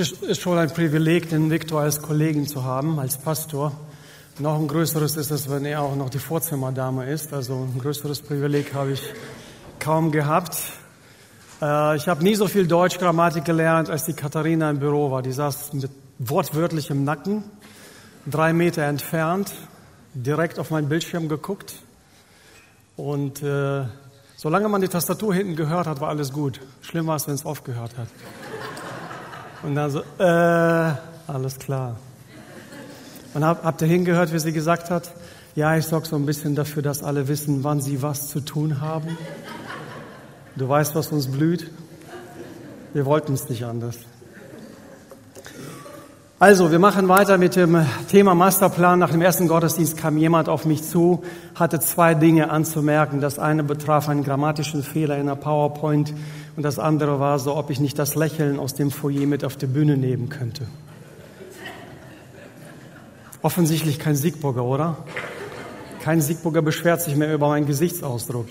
Es ist schon ein Privileg, den Viktor als Kollegen zu haben, als Pastor. Noch ein größeres ist es, wenn er auch noch die Vorzimmerdame ist. Also ein größeres Privileg habe ich kaum gehabt. Äh, ich habe nie so viel Deutschgrammatik gelernt, als die Katharina im Büro war. Die saß mit wortwörtlichem Nacken, drei Meter entfernt, direkt auf meinen Bildschirm geguckt. Und äh, solange man die Tastatur hinten gehört hat, war alles gut. Schlimm war es, wenn es aufgehört hat. Und dann so, äh, alles klar. Und hab, habt ihr hingehört, wie sie gesagt hat? Ja, ich sorge so ein bisschen dafür, dass alle wissen, wann sie was zu tun haben. Du weißt, was uns blüht. Wir wollten es nicht anders. Also, wir machen weiter mit dem Thema Masterplan. Nach dem ersten Gottesdienst kam jemand auf mich zu, hatte zwei Dinge anzumerken. Das eine betraf einen grammatischen Fehler in der PowerPoint und das andere war so, ob ich nicht das Lächeln aus dem Foyer mit auf die Bühne nehmen könnte. Offensichtlich kein Siegburger, oder? Kein Siegburger beschwert sich mehr über meinen Gesichtsausdruck.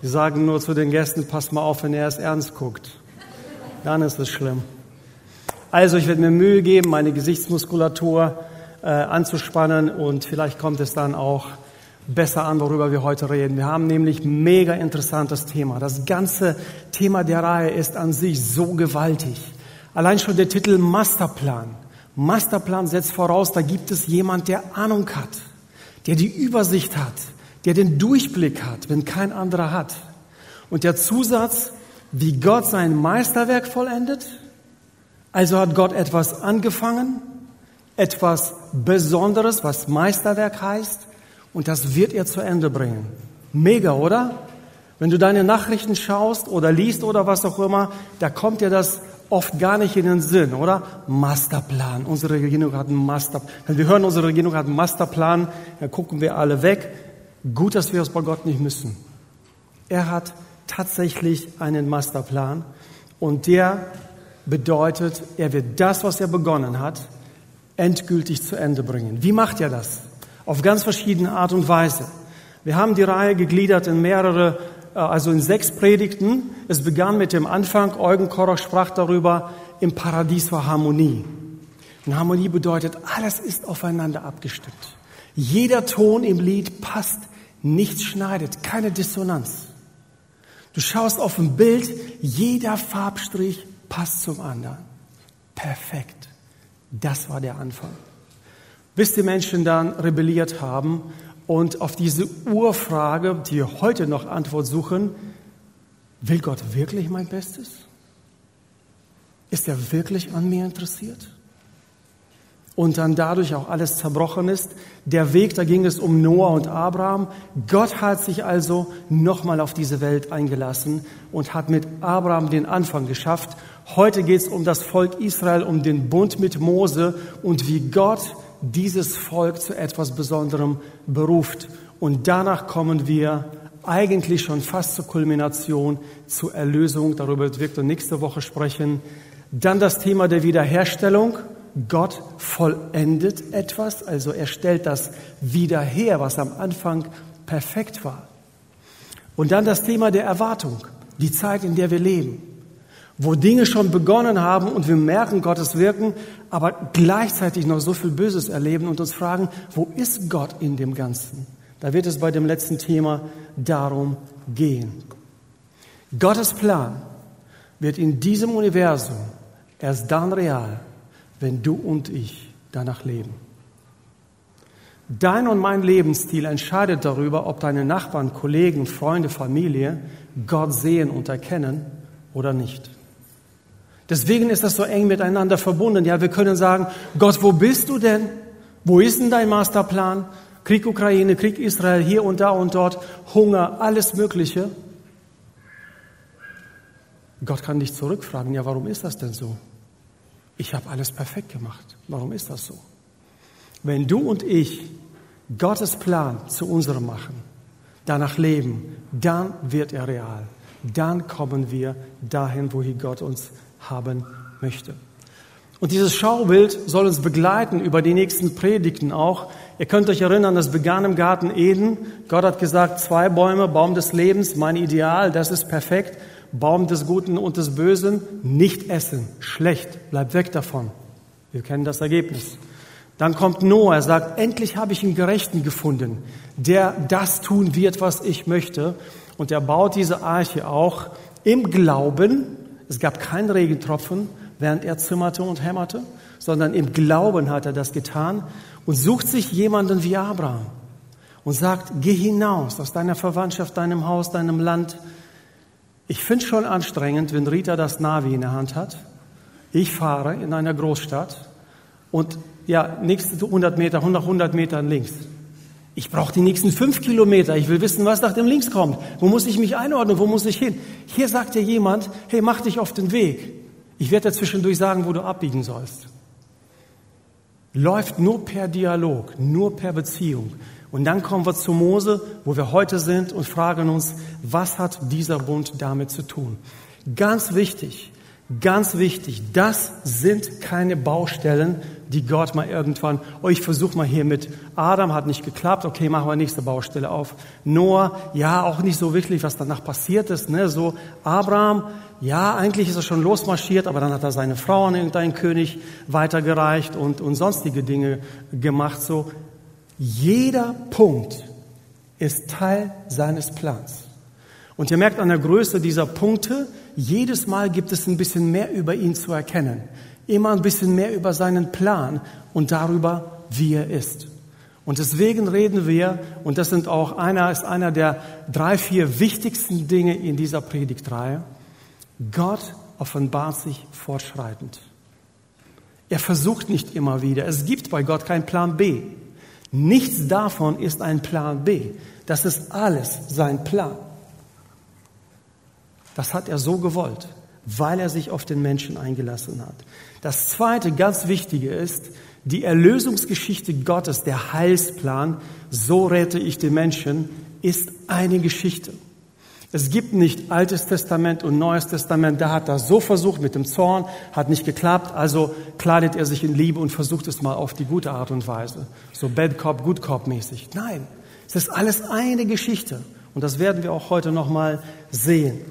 Sie sagen nur zu den Gästen, pass mal auf, wenn er es ernst guckt. Dann ist es schlimm. Also ich werde mir Mühe geben, meine Gesichtsmuskulatur äh, anzuspannen und vielleicht kommt es dann auch besser an, worüber wir heute reden. Wir haben nämlich mega interessantes Thema. Das ganze Thema der Reihe ist an sich so gewaltig. Allein schon der Titel Masterplan. Masterplan setzt voraus, da gibt es jemand, der Ahnung hat, der die Übersicht hat, der den Durchblick hat, wenn kein anderer hat. Und der Zusatz, wie Gott sein Meisterwerk vollendet, also hat Gott etwas angefangen, etwas Besonderes, was Meisterwerk heißt, und das wird er zu Ende bringen. Mega, oder? Wenn du deine Nachrichten schaust oder liest oder was auch immer, da kommt dir das oft gar nicht in den Sinn, oder? Masterplan. Unsere Regierung hat einen Masterplan. Wenn wir hören, unsere Regierung hat einen Masterplan, dann gucken wir alle weg. Gut, dass wir es bei Gott nicht müssen. Er hat tatsächlich einen Masterplan und der bedeutet, er wird das, was er begonnen hat, endgültig zu Ende bringen. Wie macht er das? Auf ganz verschiedene Art und Weise. Wir haben die Reihe gegliedert in mehrere, äh, also in sechs Predigten. Es begann mit dem Anfang. Eugen Koroch sprach darüber, im Paradies war Harmonie. Und Harmonie bedeutet, alles ist aufeinander abgestimmt. Jeder Ton im Lied passt, nichts schneidet, keine Dissonanz. Du schaust auf ein Bild, jeder Farbstrich passt zum anderen. Perfekt. Das war der Anfang. Bis die Menschen dann rebelliert haben und auf diese Urfrage, die heute noch Antwort suchen, will Gott wirklich mein Bestes? Ist er wirklich an mir interessiert? und dann dadurch auch alles zerbrochen ist. Der Weg, da ging es um Noah und Abraham. Gott hat sich also nochmal auf diese Welt eingelassen und hat mit Abraham den Anfang geschafft. Heute geht es um das Volk Israel, um den Bund mit Mose und wie Gott dieses Volk zu etwas Besonderem beruft. Und danach kommen wir eigentlich schon fast zur Kulmination, zur Erlösung. Darüber wird Victor nächste Woche sprechen. Dann das Thema der Wiederherstellung. Gott vollendet etwas, also er stellt das wieder her, was am Anfang perfekt war. Und dann das Thema der Erwartung, die Zeit, in der wir leben, wo Dinge schon begonnen haben und wir merken Gottes Wirken, aber gleichzeitig noch so viel Böses erleben und uns fragen, wo ist Gott in dem Ganzen? Da wird es bei dem letzten Thema darum gehen. Gottes Plan wird in diesem Universum erst dann real, wenn du und ich danach leben. Dein und mein Lebensstil entscheidet darüber, ob deine Nachbarn, Kollegen, Freunde, Familie Gott sehen und erkennen oder nicht. Deswegen ist das so eng miteinander verbunden. Ja, wir können sagen, Gott, wo bist du denn? Wo ist denn dein Masterplan? Krieg Ukraine, Krieg Israel, hier und da und dort, Hunger, alles Mögliche. Gott kann dich zurückfragen, ja, warum ist das denn so? ich habe alles perfekt gemacht. Warum ist das so? Wenn du und ich Gottes Plan zu unserem machen, danach leben, dann wird er real. Dann kommen wir dahin, wohin Gott uns haben möchte. Und dieses Schaubild soll uns begleiten über die nächsten Predigten auch. Ihr könnt euch erinnern, das begann im Garten Eden. Gott hat gesagt, zwei Bäume, Baum des Lebens, mein Ideal, das ist perfekt. Baum des Guten und des Bösen, nicht essen, schlecht, bleib weg davon. Wir kennen das Ergebnis. Dann kommt Noah, er sagt, endlich habe ich einen Gerechten gefunden, der das tun wird, was ich möchte. Und er baut diese Arche auch im Glauben. Es gab keinen Regentropfen, während er zimmerte und hämmerte, sondern im Glauben hat er das getan und sucht sich jemanden wie Abraham und sagt, geh hinaus aus deiner Verwandtschaft, deinem Haus, deinem Land. Ich finde schon anstrengend, wenn Rita das Navi in der Hand hat. Ich fahre in einer Großstadt und ja, nächste 100 Meter, 100, 100 Meter links. Ich brauche die nächsten fünf Kilometer. Ich will wissen, was nach dem Links kommt. Wo muss ich mich einordnen? Wo muss ich hin? Hier sagt dir jemand, hey, mach dich auf den Weg. Ich werde dir zwischendurch sagen, wo du abbiegen sollst. Läuft nur per Dialog, nur per Beziehung. Und dann kommen wir zu Mose, wo wir heute sind und fragen uns, was hat dieser Bund damit zu tun? Ganz wichtig, ganz wichtig, das sind keine Baustellen, die Gott mal irgendwann, oh, ich versuche mal hier mit Adam, hat nicht geklappt, okay, machen wir nächste Baustelle auf. Noah, ja, auch nicht so wirklich, was danach passiert ist, ne, so Abraham, ja, eigentlich ist er schon losmarschiert, aber dann hat er seine Frau an irgendeinen König weitergereicht und, und sonstige Dinge gemacht, so. Jeder Punkt ist Teil seines Plans. Und ihr merkt an der Größe dieser Punkte, jedes Mal gibt es ein bisschen mehr über ihn zu erkennen immer ein bisschen mehr über seinen Plan und darüber, wie er ist. Und deswegen reden wir, und das sind auch einer, ist einer der drei, vier wichtigsten Dinge in dieser Predigtreihe. Gott offenbart sich fortschreitend. Er versucht nicht immer wieder. Es gibt bei Gott keinen Plan B. Nichts davon ist ein Plan B. Das ist alles sein Plan. Das hat er so gewollt weil er sich auf den Menschen eingelassen hat. Das zweite ganz wichtige ist, die Erlösungsgeschichte Gottes, der Heilsplan, so rette ich die Menschen, ist eine Geschichte. Es gibt nicht Altes Testament und Neues Testament, da hat er so versucht mit dem Zorn, hat nicht geklappt, also kleidet er sich in Liebe und versucht es mal auf die gute Art und Weise. So Bad Cop, Good Cop mäßig. Nein, es ist alles eine Geschichte. Und das werden wir auch heute nochmal sehen.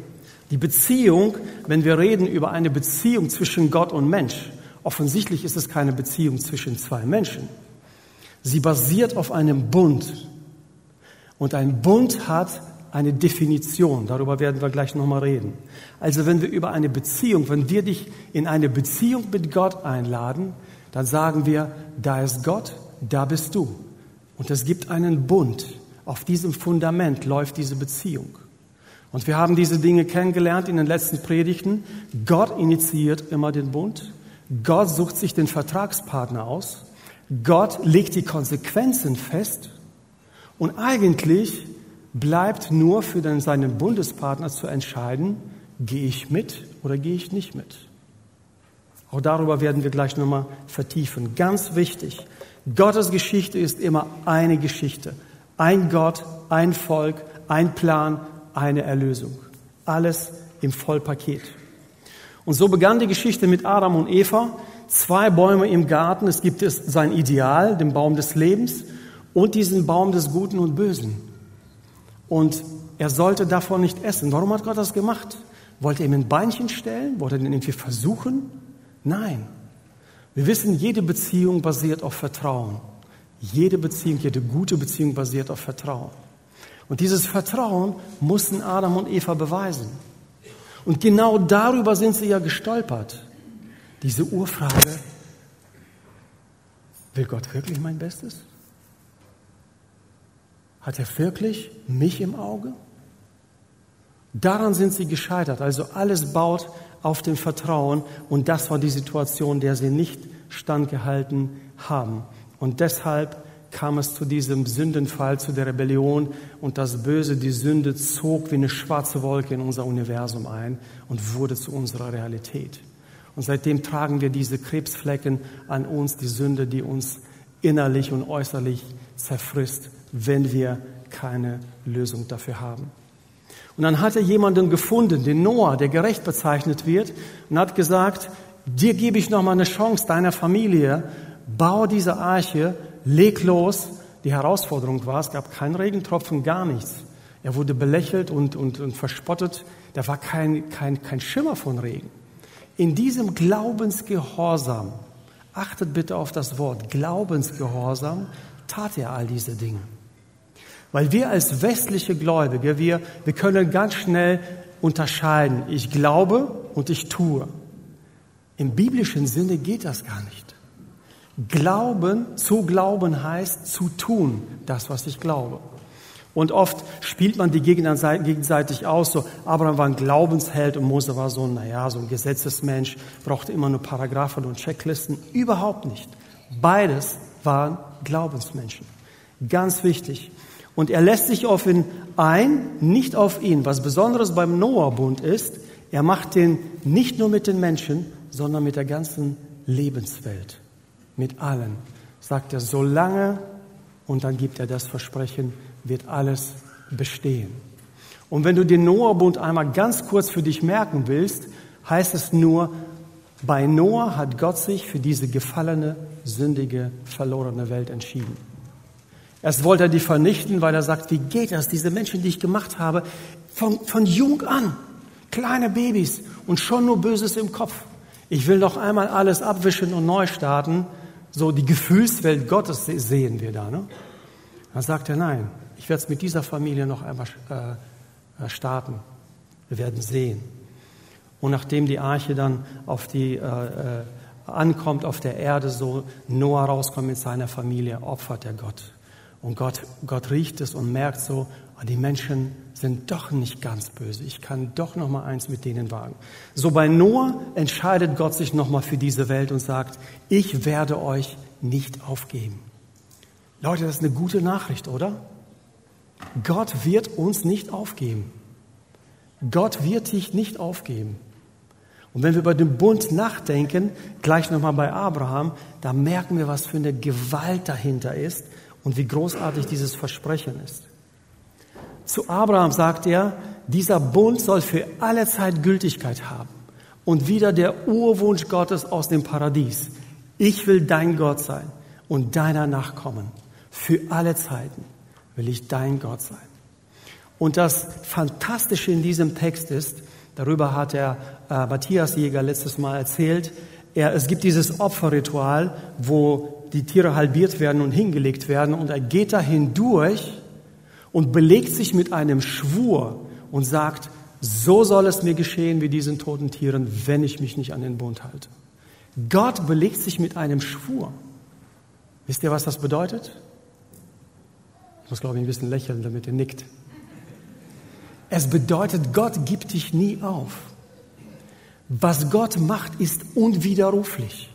Die Beziehung, wenn wir reden über eine Beziehung zwischen Gott und Mensch, offensichtlich ist es keine Beziehung zwischen zwei Menschen. Sie basiert auf einem Bund. Und ein Bund hat eine Definition. Darüber werden wir gleich nochmal reden. Also wenn wir über eine Beziehung, wenn wir dich in eine Beziehung mit Gott einladen, dann sagen wir, da ist Gott, da bist du. Und es gibt einen Bund. Auf diesem Fundament läuft diese Beziehung. Und wir haben diese Dinge kennengelernt in den letzten Predigten. Gott initiiert immer den Bund. Gott sucht sich den Vertragspartner aus. Gott legt die Konsequenzen fest. Und eigentlich bleibt nur für den, seinen Bundespartner zu entscheiden, gehe ich mit oder gehe ich nicht mit. Auch darüber werden wir gleich nochmal vertiefen. Ganz wichtig, Gottes Geschichte ist immer eine Geschichte. Ein Gott, ein Volk, ein Plan, eine Erlösung. Alles im Vollpaket. Und so begann die Geschichte mit Adam und Eva. Zwei Bäume im Garten. Es gibt es sein Ideal, den Baum des Lebens und diesen Baum des Guten und Bösen. Und er sollte davon nicht essen. Warum hat Gott das gemacht? Wollte er ihm ein Beinchen stellen? Wollte er ihn irgendwie versuchen? Nein. Wir wissen, jede Beziehung basiert auf Vertrauen. Jede Beziehung, jede gute Beziehung basiert auf Vertrauen. Und dieses Vertrauen mussten Adam und Eva beweisen. Und genau darüber sind sie ja gestolpert. Diese Urfrage, will Gott wirklich mein Bestes? Hat er wirklich mich im Auge? Daran sind sie gescheitert. Also alles baut auf dem Vertrauen und das war die Situation, der sie nicht standgehalten haben. Und deshalb kam es zu diesem Sündenfall, zu der Rebellion und das Böse, die Sünde zog wie eine schwarze Wolke in unser Universum ein und wurde zu unserer Realität. Und seitdem tragen wir diese Krebsflecken an uns, die Sünde, die uns innerlich und äußerlich zerfrisst, wenn wir keine Lösung dafür haben. Und dann hat er jemanden gefunden, den Noah, der gerecht bezeichnet wird, und hat gesagt, dir gebe ich noch mal eine Chance, deiner Familie, baue diese Arche, leg los. Die Herausforderung war, es gab keinen Regentropfen, gar nichts. Er wurde belächelt und, und, und verspottet. Da war kein, kein, kein Schimmer von Regen. In diesem Glaubensgehorsam, achtet bitte auf das Wort, Glaubensgehorsam, tat er all diese Dinge. Weil wir als westliche Gläubige, wir, wir können ganz schnell unterscheiden, ich glaube und ich tue. Im biblischen Sinne geht das gar nicht. Glauben, zu glauben heißt zu tun, das, was ich glaube. Und oft spielt man die gegenseitig aus, so Abraham war ein Glaubensheld und Mose war so ein, naja, so ein Gesetzesmensch, brauchte immer nur Paragraphen und Checklisten. Überhaupt nicht. Beides waren Glaubensmenschen. Ganz wichtig. Und er lässt sich auf ihn ein, nicht auf ihn. Was Besonderes beim Noah-Bund ist, er macht den nicht nur mit den Menschen, sondern mit der ganzen Lebenswelt. Mit allen. Sagt er, solange, und dann gibt er das Versprechen, wird alles bestehen. Und wenn du den Noah-Bund einmal ganz kurz für dich merken willst, heißt es nur, bei Noah hat Gott sich für diese gefallene, sündige, verlorene Welt entschieden. Erst wollte er die vernichten, weil er sagt, wie geht das, diese Menschen, die ich gemacht habe, von, von jung an, kleine Babys und schon nur Böses im Kopf. Ich will doch einmal alles abwischen und neu starten. So die Gefühlswelt Gottes sehen wir da. Ne? Dann sagt er, nein, ich werde es mit dieser Familie noch einmal äh, starten. Wir werden sehen. Und nachdem die Arche dann auf die, äh, äh, ankommt auf der Erde, so Noah rauskommt mit seiner Familie, opfert er Gott. Und Gott, Gott riecht es und merkt so, ah, die Menschen sind doch nicht ganz böse. Ich kann doch noch mal eins mit denen wagen. So bei Noah entscheidet Gott sich noch mal für diese Welt und sagt, ich werde euch nicht aufgeben. Leute, das ist eine gute Nachricht, oder? Gott wird uns nicht aufgeben. Gott wird dich nicht aufgeben. Und wenn wir über den Bund nachdenken, gleich nochmal bei Abraham, da merken wir, was für eine Gewalt dahinter ist und wie großartig dieses Versprechen ist. Zu Abraham sagt er, dieser Bund soll für alle Zeit Gültigkeit haben. Und wieder der Urwunsch Gottes aus dem Paradies. Ich will dein Gott sein und deiner Nachkommen für alle Zeiten will ich dein Gott sein. Und das Fantastische in diesem Text ist, darüber hat der äh, Matthias Jäger letztes Mal erzählt, er, es gibt dieses Opferritual, wo die Tiere halbiert werden und hingelegt werden und er geht da hindurch und belegt sich mit einem Schwur und sagt, so soll es mir geschehen wie diesen toten Tieren, wenn ich mich nicht an den Bund halte. Gott belegt sich mit einem Schwur. Wisst ihr, was das bedeutet? muss, glaube ich, ein bisschen lächeln, damit er nickt. Es bedeutet, Gott gibt dich nie auf. Was Gott macht, ist unwiderruflich.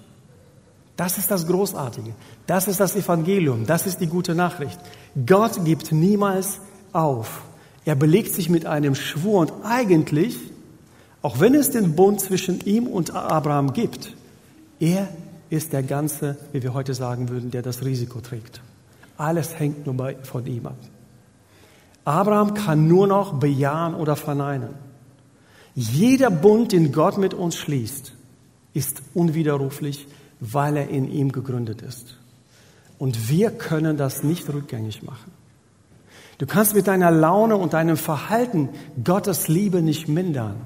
Das ist das Großartige. Das ist das Evangelium. Das ist die gute Nachricht. Gott gibt niemals auf. Er belegt sich mit einem Schwur und eigentlich, auch wenn es den Bund zwischen ihm und Abraham gibt, er ist der Ganze, wie wir heute sagen würden, der das Risiko trägt. Alles hängt nur von ihm ab. Abraham kann nur noch bejahen oder verneinen. Jeder Bund, den Gott mit uns schließt, ist unwiderruflich, weil er in ihm gegründet ist. Und wir können das nicht rückgängig machen. Du kannst mit deiner Laune und deinem Verhalten Gottes Liebe nicht mindern.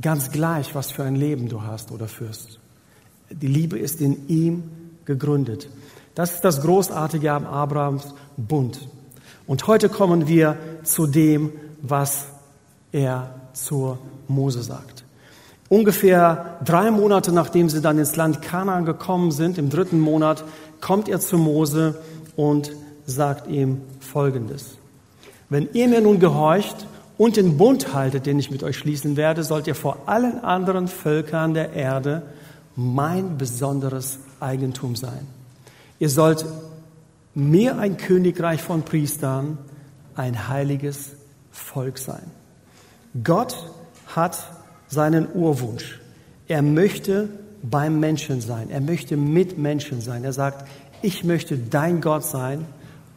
Ganz gleich, was für ein Leben du hast oder führst. Die Liebe ist in ihm gegründet. Das ist das Großartige am Abrahams Bund. Und heute kommen wir zu dem, was er zur Mose sagt. Ungefähr drei Monate nachdem sie dann ins Land Kanaan gekommen sind, im dritten Monat, kommt er zu Mose und sagt ihm Folgendes. Wenn ihr mir nun gehorcht und den Bund haltet, den ich mit euch schließen werde, sollt ihr vor allen anderen Völkern der Erde mein besonderes Eigentum sein. Ihr sollt mir ein Königreich von Priestern, ein heiliges Volk sein. Gott hat seinen Urwunsch. Er möchte beim Menschen sein. Er möchte mit Menschen sein. Er sagt, ich möchte dein Gott sein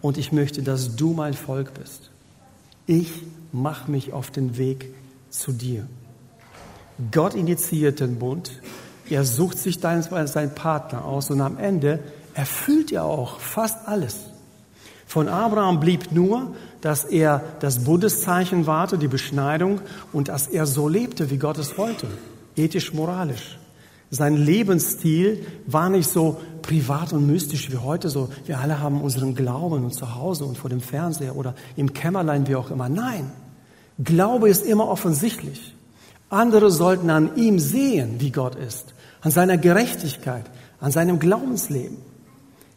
und ich möchte, dass du mein Volk bist. Ich mache mich auf den Weg zu dir. Gott initiiert den Bund. Er sucht sich seinen Partner aus und am Ende erfüllt ja auch fast alles. Von Abraham blieb nur, dass er das Bundeszeichen warte, die Beschneidung, und dass er so lebte, wie Gott es wollte, ethisch, moralisch. Sein Lebensstil war nicht so privat und mystisch wie heute, so wir alle haben unseren Glauben und zu Hause und vor dem Fernseher oder im Kämmerlein, wie auch immer. Nein, Glaube ist immer offensichtlich. Andere sollten an ihm sehen, wie Gott ist, an seiner Gerechtigkeit, an seinem Glaubensleben.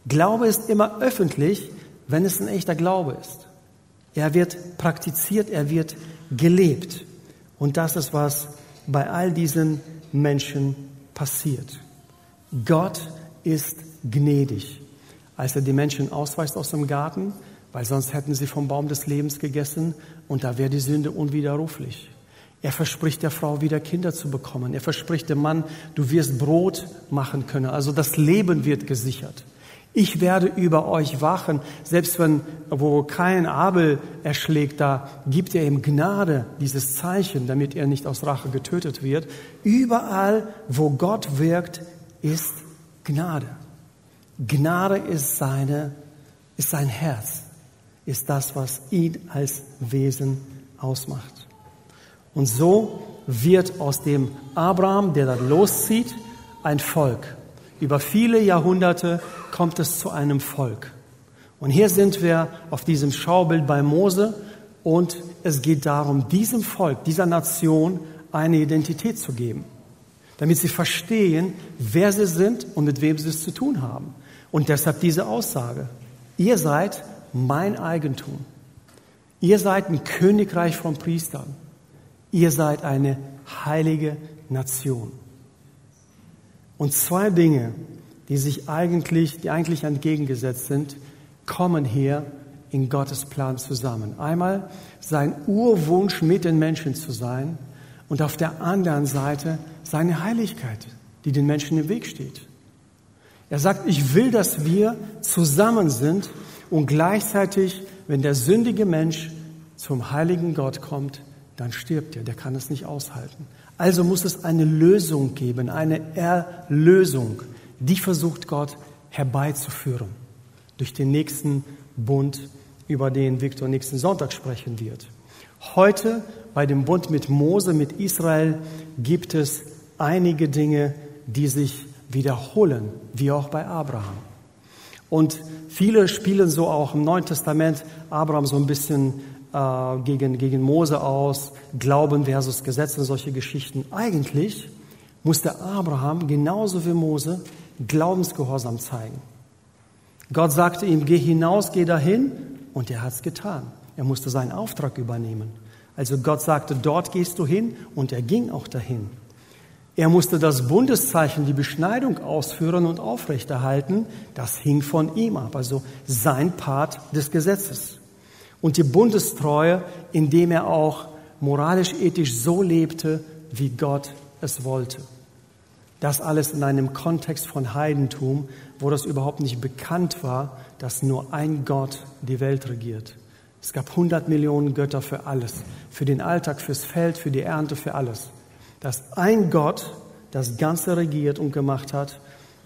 Glaube ist immer öffentlich, wenn es ein echter Glaube ist. Er wird praktiziert, er wird gelebt. Und das ist, was bei all diesen Menschen passiert. Gott ist gnädig. Als er die Menschen ausweist aus dem Garten, weil sonst hätten sie vom Baum des Lebens gegessen und da wäre die Sünde unwiderruflich. Er verspricht der Frau wieder Kinder zu bekommen. Er verspricht dem Mann, du wirst Brot machen können. Also das Leben wird gesichert. Ich werde über euch wachen, selbst wenn, wo kein Abel erschlägt, da gibt er ihm Gnade, dieses Zeichen, damit er nicht aus Rache getötet wird. Überall, wo Gott wirkt, ist Gnade. Gnade ist seine, ist sein Herz, ist das, was ihn als Wesen ausmacht. Und so wird aus dem Abraham, der dann loszieht, ein Volk. Über viele Jahrhunderte kommt es zu einem Volk. Und hier sind wir auf diesem Schaubild bei Mose und es geht darum, diesem Volk, dieser Nation eine Identität zu geben, damit sie verstehen, wer sie sind und mit wem sie es zu tun haben. Und deshalb diese Aussage. Ihr seid mein Eigentum. Ihr seid ein Königreich von Priestern. Ihr seid eine heilige Nation. Und zwei Dinge, die sich eigentlich, die eigentlich entgegengesetzt sind, kommen hier in Gottes Plan zusammen. Einmal sein Urwunsch, mit den Menschen zu sein und auf der anderen Seite seine Heiligkeit, die den Menschen im Weg steht. Er sagt, ich will, dass wir zusammen sind und gleichzeitig, wenn der sündige Mensch zum heiligen Gott kommt, dann stirbt er, der kann es nicht aushalten. Also muss es eine Lösung geben, eine Erlösung. Die versucht Gott herbeizuführen durch den nächsten Bund, über den Viktor nächsten Sonntag sprechen wird. Heute bei dem Bund mit Mose, mit Israel, gibt es einige Dinge, die sich wiederholen, wie auch bei Abraham. Und viele spielen so auch im Neuen Testament Abraham so ein bisschen äh, gegen, gegen Mose aus, Glauben versus Gesetz und solche Geschichten. Eigentlich musste Abraham genauso wie Mose Glaubensgehorsam zeigen. Gott sagte ihm, geh hinaus, geh dahin, und er hat es getan. Er musste seinen Auftrag übernehmen. Also Gott sagte, dort gehst du hin, und er ging auch dahin. Er musste das Bundeszeichen, die Beschneidung ausführen und aufrechterhalten. Das hing von ihm ab, also sein Part des Gesetzes und die Bundestreue, indem er auch moralisch, ethisch so lebte, wie Gott es wollte. Das alles in einem Kontext von Heidentum, wo das überhaupt nicht bekannt war, dass nur ein Gott die Welt regiert. Es gab 100 Millionen Götter für alles, für den Alltag, fürs Feld, für die Ernte, für alles. Dass ein Gott das Ganze regiert und gemacht hat,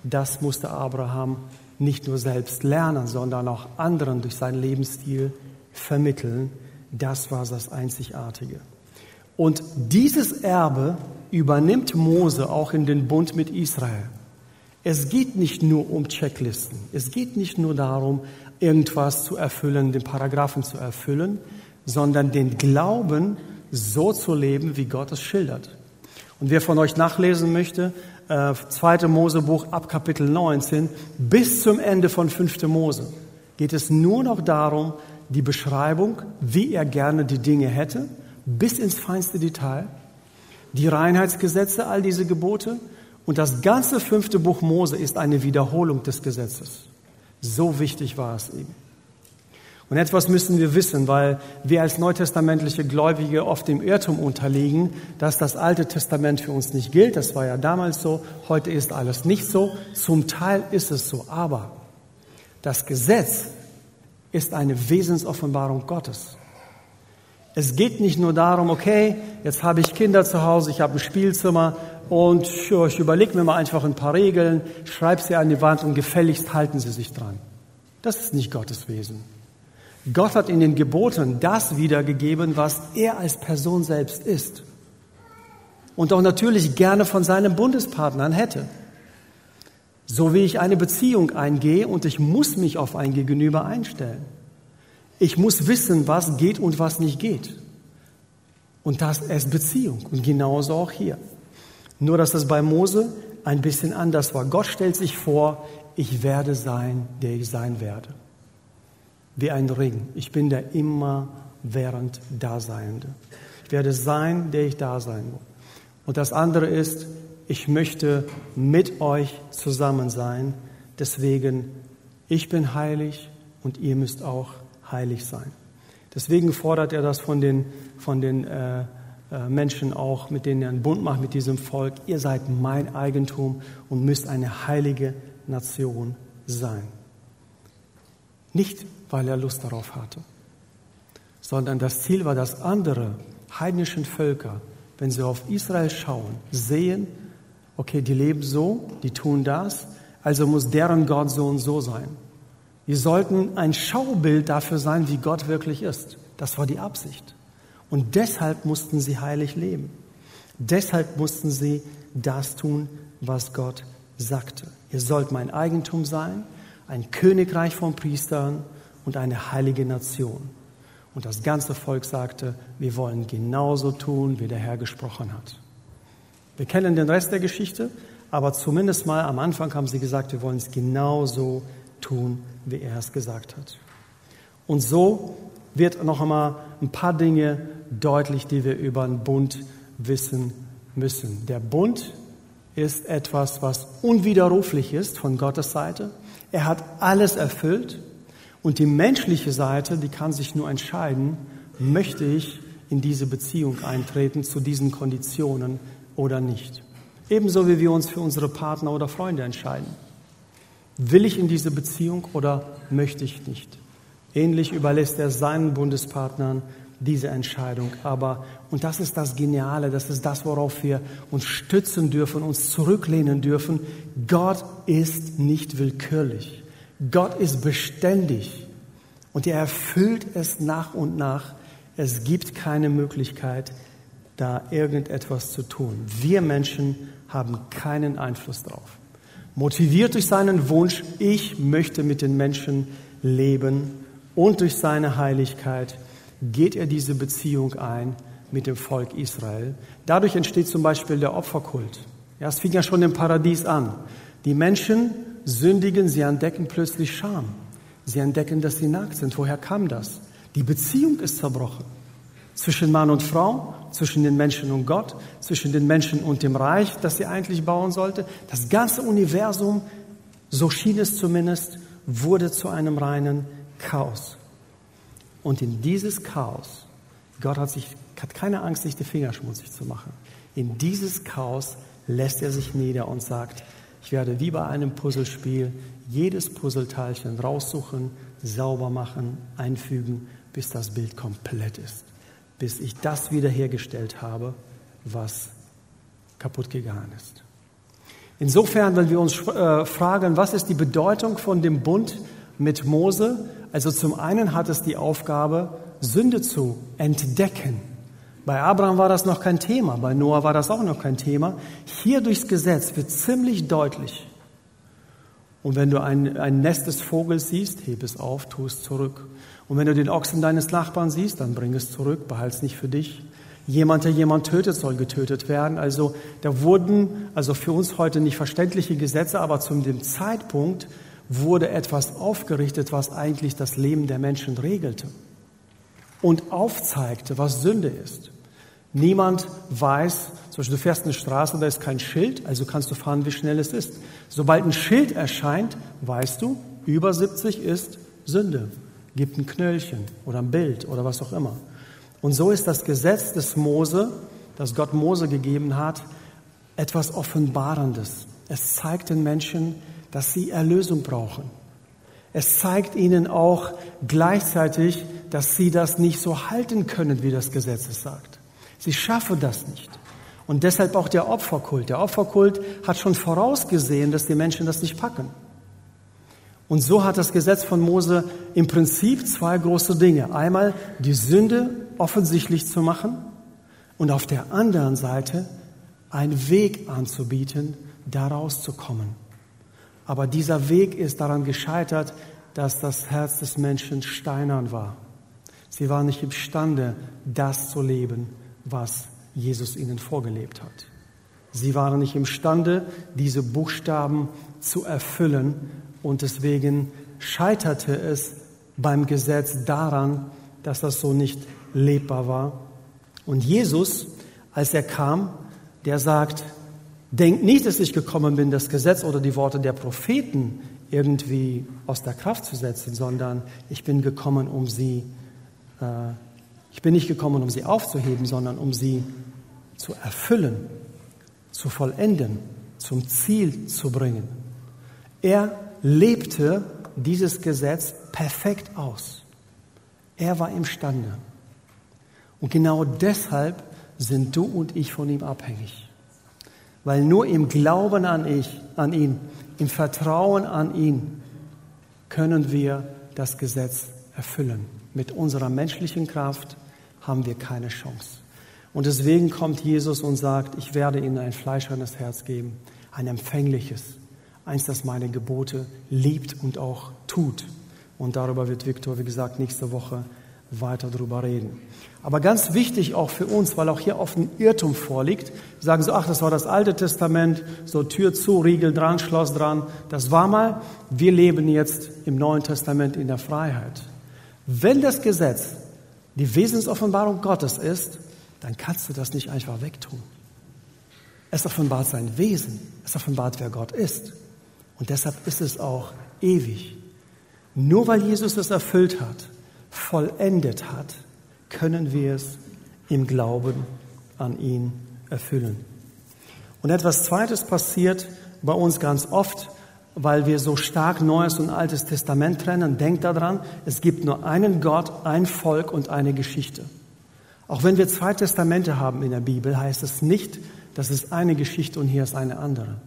das musste Abraham nicht nur selbst lernen, sondern auch anderen durch seinen Lebensstil vermitteln. Das war das Einzigartige. Und dieses Erbe übernimmt Mose auch in den Bund mit Israel. Es geht nicht nur um Checklisten. Es geht nicht nur darum, irgendwas zu erfüllen, den Paragraphen zu erfüllen, sondern den Glauben so zu leben, wie Gott es schildert. Und wer von euch nachlesen möchte, äh, 2. Mosebuch ab Kapitel 19 bis zum Ende von 5. Mose, geht es nur noch darum, die Beschreibung, wie er gerne die Dinge hätte, bis ins feinste Detail, die Reinheitsgesetze, all diese Gebote und das ganze fünfte Buch Mose ist eine Wiederholung des Gesetzes. So wichtig war es ihm. Und etwas müssen wir wissen, weil wir als neutestamentliche Gläubige oft dem Irrtum unterliegen, dass das Alte Testament für uns nicht gilt. Das war ja damals so. Heute ist alles nicht so. Zum Teil ist es so. Aber das Gesetz ist eine Wesensoffenbarung Gottes. Es geht nicht nur darum, okay, jetzt habe ich Kinder zu Hause, ich habe ein Spielzimmer und ich überlege mir mal einfach ein paar Regeln, schreibe sie an die Wand und gefälligst halten sie sich dran. Das ist nicht Gottes Wesen. Gott hat in den Geboten das wiedergegeben, was er als Person selbst ist. Und auch natürlich gerne von seinen Bundespartnern hätte. So wie ich eine Beziehung eingehe und ich muss mich auf ein Gegenüber einstellen. Ich muss wissen, was geht und was nicht geht. Und das ist Beziehung. Und genauso auch hier. Nur, dass das bei Mose ein bisschen anders war. Gott stellt sich vor, ich werde sein, der ich sein werde. Wie ein Ring. Ich bin der immer während Daseinende. Ich werde sein, der ich da sein muss. Und das andere ist, ich möchte mit euch zusammen sein. Deswegen, ich bin heilig und ihr müsst auch heilig sein. Deswegen fordert er das von den, von den äh, äh, Menschen auch, mit denen er einen Bund macht, mit diesem Volk. Ihr seid mein Eigentum und müsst eine heilige Nation sein. Nicht, weil er Lust darauf hatte, sondern das Ziel war, dass andere heidnischen Völker, wenn sie auf Israel schauen, sehen, okay, die leben so, die tun das, also muss deren Gott so und so sein. Wir sollten ein Schaubild dafür sein, wie Gott wirklich ist. Das war die Absicht. Und deshalb mussten sie heilig leben. Deshalb mussten sie das tun, was Gott sagte. Ihr sollt mein Eigentum sein, ein Königreich von Priestern und eine heilige Nation. Und das ganze Volk sagte, wir wollen genauso tun, wie der Herr gesprochen hat. Wir kennen den Rest der Geschichte, aber zumindest mal am Anfang haben sie gesagt, wir wollen es genauso tun, wie er es gesagt hat. Und so wird noch einmal ein paar Dinge deutlich, die wir über den Bund wissen müssen. Der Bund ist etwas, was unwiderruflich ist von Gottes Seite. Er hat alles erfüllt. Und die menschliche Seite, die kann sich nur entscheiden, möchte ich in diese Beziehung eintreten zu diesen Konditionen oder nicht. Ebenso wie wir uns für unsere Partner oder Freunde entscheiden. Will ich in diese Beziehung oder möchte ich nicht? Ähnlich überlässt er seinen Bundespartnern diese Entscheidung. Aber, und das ist das Geniale, das ist das, worauf wir uns stützen dürfen, uns zurücklehnen dürfen. Gott ist nicht willkürlich. Gott ist beständig. Und er erfüllt es nach und nach. Es gibt keine Möglichkeit, da irgendetwas zu tun. Wir Menschen haben keinen Einfluss darauf. Motiviert durch seinen Wunsch, ich möchte mit den Menschen leben und durch seine Heiligkeit geht er diese Beziehung ein mit dem Volk Israel. Dadurch entsteht zum Beispiel der Opferkult. Ja, es fing ja schon im Paradies an. Die Menschen sündigen, sie entdecken plötzlich Scham. Sie entdecken, dass sie nackt sind. Woher kam das? Die Beziehung ist zerbrochen. Zwischen Mann und Frau, zwischen den Menschen und Gott, zwischen den Menschen und dem Reich, das sie eigentlich bauen sollte. Das ganze Universum, so schien es zumindest, wurde zu einem reinen Chaos. Und in dieses Chaos, Gott hat, sich, hat keine Angst, sich die Finger schmutzig zu machen. In dieses Chaos lässt er sich nieder und sagt, ich werde wie bei einem Puzzlespiel jedes Puzzleteilchen raussuchen, sauber machen, einfügen, bis das Bild komplett ist. Bis ich das wiederhergestellt habe, was kaputt gegangen ist. Insofern, wenn wir uns äh, fragen, was ist die Bedeutung von dem Bund mit Mose, also zum einen hat es die Aufgabe, Sünde zu entdecken. Bei Abraham war das noch kein Thema, bei Noah war das auch noch kein Thema. Hier durchs Gesetz wird ziemlich deutlich. Und wenn du ein, ein Nest des Vogels siehst, heb es auf, tu es zurück. Und wenn du den Ochsen deines Nachbarn siehst, dann bring es zurück, behalte es nicht für dich. Jemand, der jemand tötet, soll getötet werden. Also da wurden, also für uns heute nicht verständliche Gesetze, aber zu dem Zeitpunkt wurde etwas aufgerichtet, was eigentlich das Leben der Menschen regelte und aufzeigte, was Sünde ist. Niemand weiß, zum Beispiel du fährst eine Straße, da ist kein Schild, also kannst du fahren, wie schnell es ist. Sobald ein Schild erscheint, weißt du, über 70 ist Sünde. Gibt ein Knöllchen oder ein Bild oder was auch immer. Und so ist das Gesetz des Mose, das Gott Mose gegeben hat, etwas Offenbarendes. Es zeigt den Menschen, dass sie Erlösung brauchen. Es zeigt ihnen auch gleichzeitig, dass sie das nicht so halten können, wie das Gesetz es sagt. Sie schaffen das nicht. Und deshalb auch der Opferkult. Der Opferkult hat schon vorausgesehen, dass die Menschen das nicht packen. Und so hat das Gesetz von Mose im Prinzip zwei große Dinge. Einmal die Sünde offensichtlich zu machen und auf der anderen Seite einen Weg anzubieten, daraus zu kommen. Aber dieser Weg ist daran gescheitert, dass das Herz des Menschen steinern war. Sie waren nicht imstande, das zu leben, was Jesus ihnen vorgelebt hat. Sie waren nicht imstande, diese Buchstaben zu erfüllen und deswegen scheiterte es beim Gesetz daran, dass das so nicht lebbar war. Und Jesus, als er kam, der sagt, denkt nicht, dass ich gekommen bin, das Gesetz oder die Worte der Propheten irgendwie aus der Kraft zu setzen, sondern ich bin gekommen, um sie, äh, ich bin nicht gekommen, um sie aufzuheben, sondern um sie zu erfüllen, zu vollenden, zum Ziel zu bringen. Er lebte dieses Gesetz perfekt aus. Er war imstande. Und genau deshalb sind du und ich von ihm abhängig. Weil nur im Glauben an, ich, an ihn, im Vertrauen an ihn, können wir das Gesetz erfüllen. Mit unserer menschlichen Kraft haben wir keine Chance. Und deswegen kommt Jesus und sagt, ich werde ihnen ein fleischernes Herz geben, ein empfängliches, eins, das meine Gebote liebt und auch tut. Und darüber wird Viktor, wie gesagt, nächste Woche weiter darüber reden. Aber ganz wichtig auch für uns, weil auch hier oft ein Irrtum vorliegt. Sagen so, ach, das war das Alte Testament, so Tür zu, Riegel dran, Schloss dran. Das war mal. Wir leben jetzt im Neuen Testament in der Freiheit. Wenn das Gesetz die Wesensoffenbarung Gottes ist, dann kannst du das nicht einfach wegtun. Es offenbart sein Wesen, es offenbart, wer Gott ist. Und deshalb ist es auch ewig. Nur weil Jesus es erfüllt hat, vollendet hat, können wir es im Glauben an ihn erfüllen. Und etwas Zweites passiert bei uns ganz oft, weil wir so stark Neues und Altes Testament trennen. Denkt daran, es gibt nur einen Gott, ein Volk und eine Geschichte. Auch wenn wir zwei Testamente haben in der Bibel, heißt es nicht, das ist eine Geschichte und hier ist eine andere.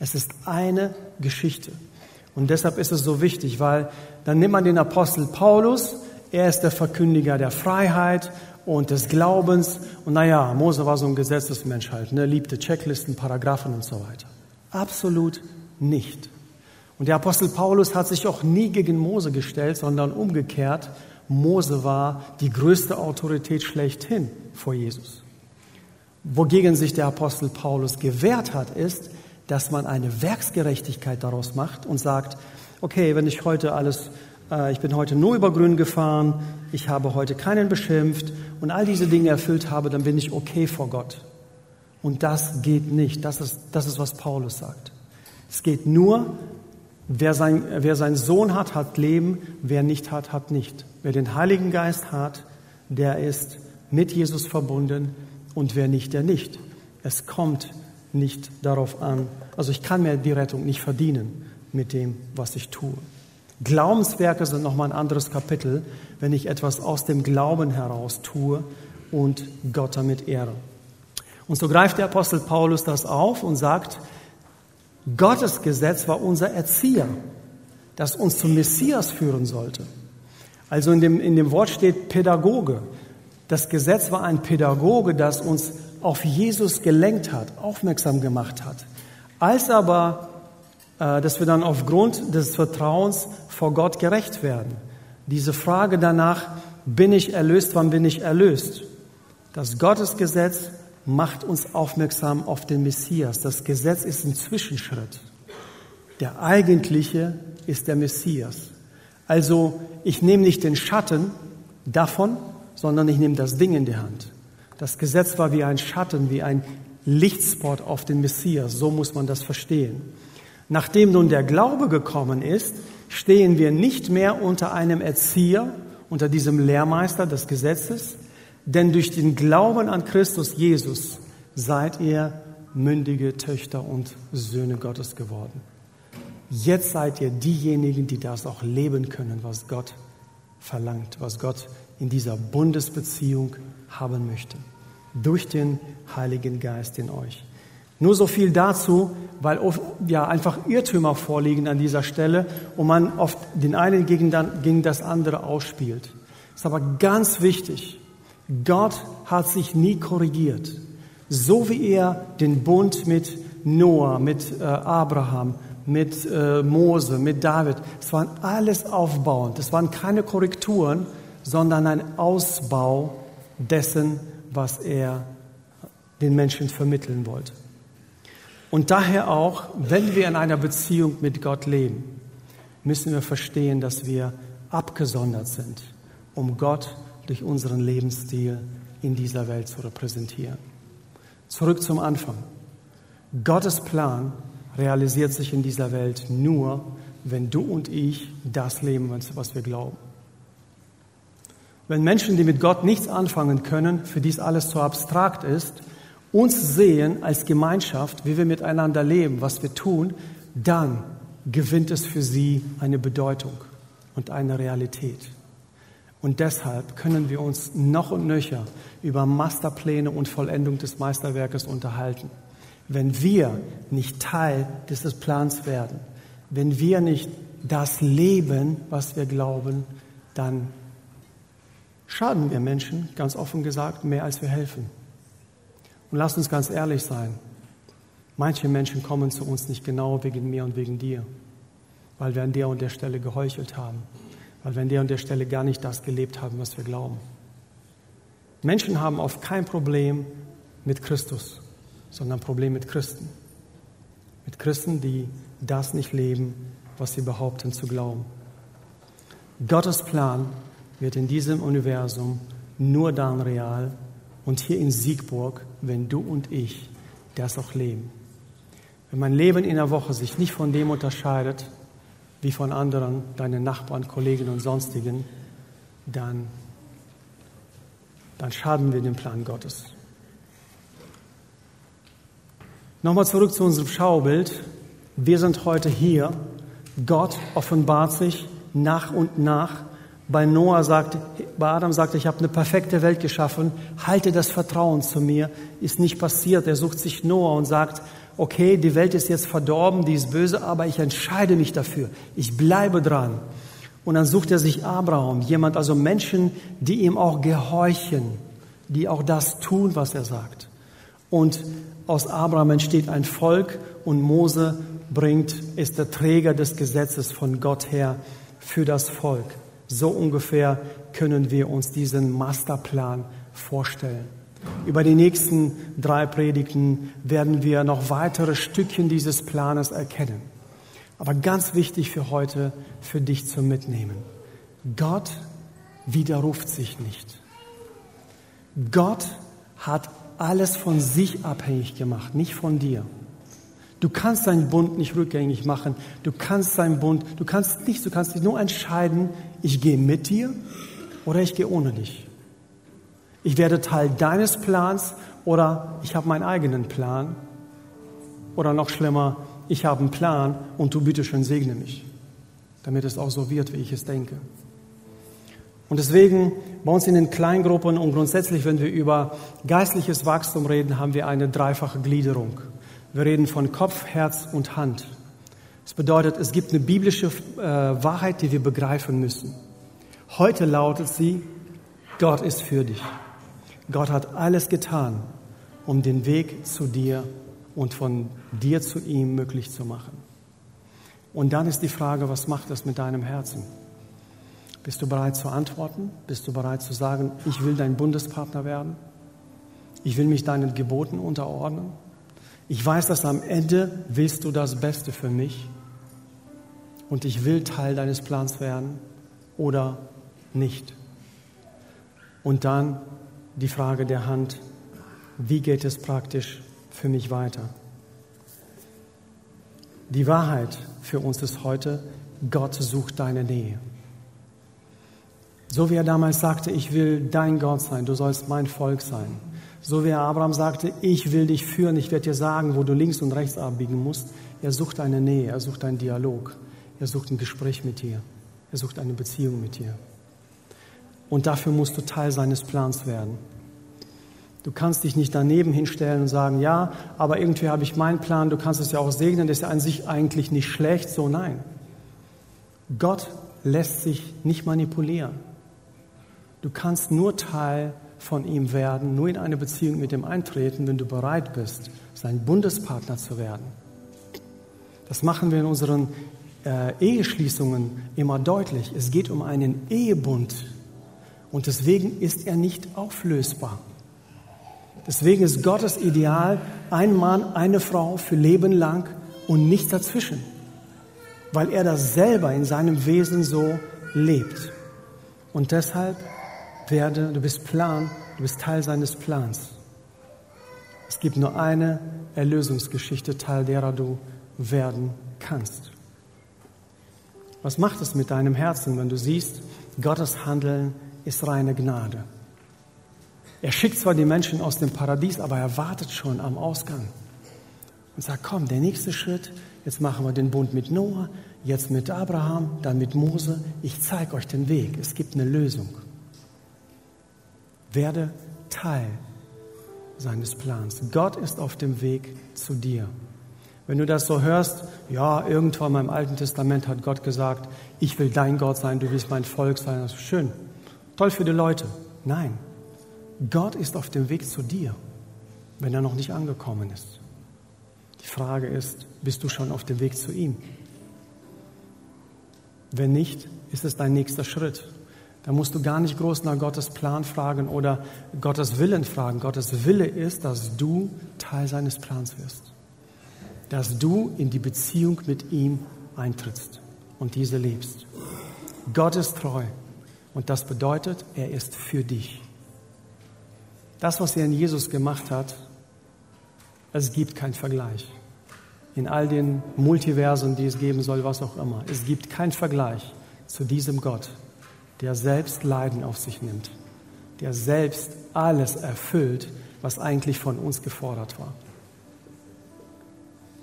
Es ist eine Geschichte. Und deshalb ist es so wichtig, weil dann nimmt man den Apostel Paulus, er ist der Verkündiger der Freiheit und des Glaubens. Und naja, Mose war so ein Gesetzesmensch halt, ne, liebte Checklisten, Paragraphen und so weiter. Absolut nicht. Und der Apostel Paulus hat sich auch nie gegen Mose gestellt, sondern umgekehrt. Mose war die größte Autorität schlechthin vor Jesus. Wogegen sich der Apostel Paulus gewehrt hat, ist, dass man eine Werksgerechtigkeit daraus macht und sagt, okay, wenn ich heute alles äh, ich bin heute nur über Grün gefahren, ich habe heute keinen beschimpft und all diese Dinge erfüllt habe, dann bin ich okay vor Gott. Und das geht nicht. Das ist, das ist was Paulus sagt. Es geht nur, wer, sein, wer seinen Sohn hat, hat Leben, wer nicht hat, hat nicht. Wer den Heiligen Geist hat, der ist mit Jesus verbunden und wer nicht, der nicht. Es kommt nicht darauf an. Also ich kann mir die Rettung nicht verdienen mit dem, was ich tue. Glaubenswerke sind nochmal ein anderes Kapitel, wenn ich etwas aus dem Glauben heraus tue und Gott damit ehre. Und so greift der Apostel Paulus das auf und sagt, Gottes Gesetz war unser Erzieher, das uns zum Messias führen sollte. Also in dem, in dem Wort steht Pädagoge. Das Gesetz war ein Pädagoge, das uns auf Jesus gelenkt hat, aufmerksam gemacht hat. Als aber äh, dass wir dann aufgrund des Vertrauens vor Gott gerecht werden. Diese Frage danach, bin ich erlöst, wann bin ich erlöst? Das Gottesgesetz macht uns aufmerksam auf den Messias. Das Gesetz ist ein Zwischenschritt. Der eigentliche ist der Messias. Also ich nehme nicht den Schatten davon, sondern ich nehme das Ding in die Hand. Das Gesetz war wie ein Schatten, wie ein Lichtspot auf den Messias. So muss man das verstehen. Nachdem nun der Glaube gekommen ist, stehen wir nicht mehr unter einem Erzieher, unter diesem Lehrmeister des Gesetzes, denn durch den Glauben an Christus Jesus seid ihr mündige Töchter und Söhne Gottes geworden. Jetzt seid ihr diejenigen, die das auch leben können, was Gott verlangt, was Gott in dieser Bundesbeziehung haben möchte. Durch den Heiligen Geist in euch. Nur so viel dazu, weil oft, ja einfach Irrtümer vorliegen an dieser Stelle und man oft den einen gegen, gegen das andere ausspielt. Ist aber ganz wichtig. Gott hat sich nie korrigiert. So wie er den Bund mit Noah, mit äh, Abraham, mit äh, Mose, mit David, es waren alles aufbauend. Es waren keine Korrekturen, sondern ein Ausbau dessen, was er den Menschen vermitteln wollte. Und daher auch, wenn wir in einer Beziehung mit Gott leben, müssen wir verstehen, dass wir abgesondert sind, um Gott durch unseren Lebensstil in dieser Welt zu repräsentieren. Zurück zum Anfang. Gottes Plan realisiert sich in dieser Welt nur, wenn du und ich das leben, was wir glauben. Wenn Menschen, die mit Gott nichts anfangen können, für dies alles zu abstrakt ist, uns sehen als Gemeinschaft, wie wir miteinander leben, was wir tun, dann gewinnt es für sie eine Bedeutung und eine Realität. Und deshalb können wir uns noch und nöcher über Masterpläne und Vollendung des Meisterwerkes unterhalten. Wenn wir nicht Teil dieses Plans werden, wenn wir nicht das leben, was wir glauben, dann schaden wir Menschen, ganz offen gesagt, mehr als wir helfen. Und lasst uns ganz ehrlich sein. Manche Menschen kommen zu uns nicht genau wegen mir und wegen dir, weil wir an der und der Stelle geheuchelt haben, weil wir an der und der Stelle gar nicht das gelebt haben, was wir glauben. Menschen haben oft kein Problem mit Christus, sondern ein Problem mit Christen. Mit Christen, die das nicht leben, was sie behaupten zu glauben. Gottes Plan wird in diesem Universum nur dann real und hier in Siegburg, wenn du und ich das auch leben. Wenn mein Leben in der Woche sich nicht von dem unterscheidet, wie von anderen, deinen Nachbarn, Kollegen und sonstigen, dann, dann schaden wir dem Plan Gottes. Nochmal zurück zu unserem Schaubild. Wir sind heute hier. Gott offenbart sich nach und nach bei Noah sagt, bei Adam sagte, ich habe eine perfekte Welt geschaffen, halte das Vertrauen zu mir, ist nicht passiert. Er sucht sich Noah und sagt, okay, die Welt ist jetzt verdorben, die ist böse, aber ich entscheide mich dafür, ich bleibe dran. Und dann sucht er sich Abraham, jemand, also Menschen, die ihm auch gehorchen, die auch das tun, was er sagt. Und aus Abraham entsteht ein Volk und Mose bringt, ist der Träger des Gesetzes von Gott her für das Volk. So ungefähr können wir uns diesen Masterplan vorstellen. Über die nächsten drei Predigten werden wir noch weitere Stückchen dieses Planes erkennen. Aber ganz wichtig für heute, für dich zu mitnehmen. Gott widerruft sich nicht. Gott hat alles von sich abhängig gemacht, nicht von dir. Du kannst deinen Bund nicht rückgängig machen. Du kannst deinen Bund, du kannst nicht, du kannst dich nur entscheiden, ich gehe mit dir oder ich gehe ohne dich. Ich werde Teil deines Plans oder ich habe meinen eigenen Plan. Oder noch schlimmer, ich habe einen Plan und du bitte schön segne mich, damit es auch so wird, wie ich es denke. Und deswegen bei uns in den Kleingruppen und grundsätzlich, wenn wir über geistliches Wachstum reden, haben wir eine dreifache Gliederung. Wir reden von Kopf, Herz und Hand. Das bedeutet, es gibt eine biblische äh, Wahrheit, die wir begreifen müssen. Heute lautet sie, Gott ist für dich. Gott hat alles getan, um den Weg zu dir und von dir zu ihm möglich zu machen. Und dann ist die Frage, was macht das mit deinem Herzen? Bist du bereit zu antworten? Bist du bereit zu sagen, ich will dein Bundespartner werden? Ich will mich deinen Geboten unterordnen? Ich weiß, dass am Ende willst du das Beste für mich und ich will Teil deines Plans werden oder nicht. Und dann die Frage der Hand, wie geht es praktisch für mich weiter? Die Wahrheit für uns ist heute, Gott sucht deine Nähe. So wie er damals sagte, ich will dein Gott sein, du sollst mein Volk sein. So wie Abraham sagte, ich will dich führen, ich werde dir sagen, wo du links und rechts abbiegen musst. Er sucht eine Nähe, er sucht einen Dialog, er sucht ein Gespräch mit dir, er sucht eine Beziehung mit dir. Und dafür musst du Teil seines Plans werden. Du kannst dich nicht daneben hinstellen und sagen, ja, aber irgendwie habe ich meinen Plan, du kannst es ja auch segnen, das ist ja an sich eigentlich nicht schlecht. So nein. Gott lässt sich nicht manipulieren. Du kannst nur Teil von ihm werden, nur in eine Beziehung mit ihm eintreten, wenn du bereit bist, sein Bundespartner zu werden. Das machen wir in unseren äh, Eheschließungen immer deutlich. Es geht um einen Ehebund und deswegen ist er nicht auflösbar. Deswegen ist Gottes Ideal ein Mann, eine Frau für Leben lang und nichts dazwischen, weil er das selber in seinem Wesen so lebt. Und deshalb werde, du bist Plan, du bist Teil seines Plans. Es gibt nur eine Erlösungsgeschichte, Teil derer du werden kannst. Was macht es mit deinem Herzen, wenn du siehst, Gottes Handeln ist reine Gnade? Er schickt zwar die Menschen aus dem Paradies, aber er wartet schon am Ausgang und sagt, komm, der nächste Schritt, jetzt machen wir den Bund mit Noah, jetzt mit Abraham, dann mit Mose. Ich zeige euch den Weg. Es gibt eine Lösung. Werde Teil seines Plans. Gott ist auf dem Weg zu dir. Wenn du das so hörst, ja, irgendwann im Alten Testament hat Gott gesagt, ich will dein Gott sein, du willst mein Volk sein. Das ist schön. Toll für die Leute. Nein, Gott ist auf dem Weg zu dir, wenn er noch nicht angekommen ist. Die Frage ist, bist du schon auf dem Weg zu ihm? Wenn nicht, ist es dein nächster Schritt. Da musst du gar nicht groß nach Gottes Plan fragen oder Gottes Willen fragen. Gottes Wille ist, dass du Teil seines Plans wirst. Dass du in die Beziehung mit ihm eintrittst und diese lebst. Gott ist treu und das bedeutet, er ist für dich. Das, was er in Jesus gemacht hat, es gibt keinen Vergleich. In all den Multiversen, die es geben soll, was auch immer. Es gibt keinen Vergleich zu diesem Gott, der selbst Leiden auf sich nimmt, der selbst alles erfüllt, was eigentlich von uns gefordert war.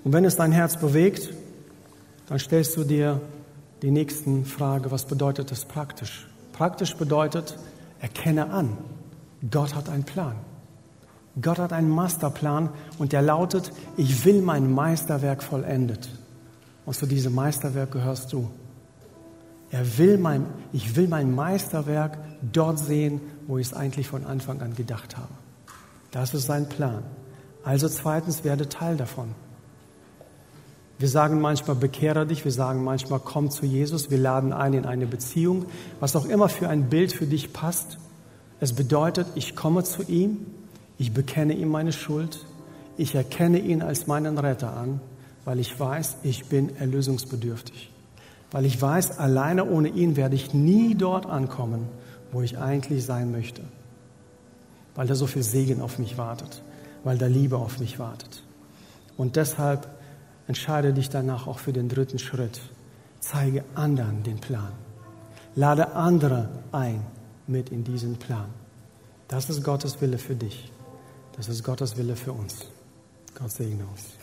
Und wenn es dein Herz bewegt, dann stellst du dir die nächsten Frage, was bedeutet das praktisch? Praktisch bedeutet, erkenne an, Gott hat einen Plan. Gott hat einen Masterplan und der lautet, ich will mein Meisterwerk vollendet. Und zu diesem Meisterwerk gehörst du. Er will mein, ich will mein Meisterwerk dort sehen, wo ich es eigentlich von Anfang an gedacht habe. Das ist sein Plan. Also zweitens, werde Teil davon. Wir sagen manchmal, bekehre dich, wir sagen manchmal, komm zu Jesus, wir laden ein in eine Beziehung, was auch immer für ein Bild für dich passt. Es bedeutet, ich komme zu ihm, ich bekenne ihm meine Schuld, ich erkenne ihn als meinen Retter an, weil ich weiß, ich bin erlösungsbedürftig. Weil ich weiß, alleine ohne ihn werde ich nie dort ankommen, wo ich eigentlich sein möchte. Weil da so viel Segen auf mich wartet, weil da Liebe auf mich wartet. Und deshalb entscheide dich danach auch für den dritten Schritt. Zeige anderen den Plan. Lade andere ein mit in diesen Plan. Das ist Gottes Wille für dich. Das ist Gottes Wille für uns. Gott segne uns.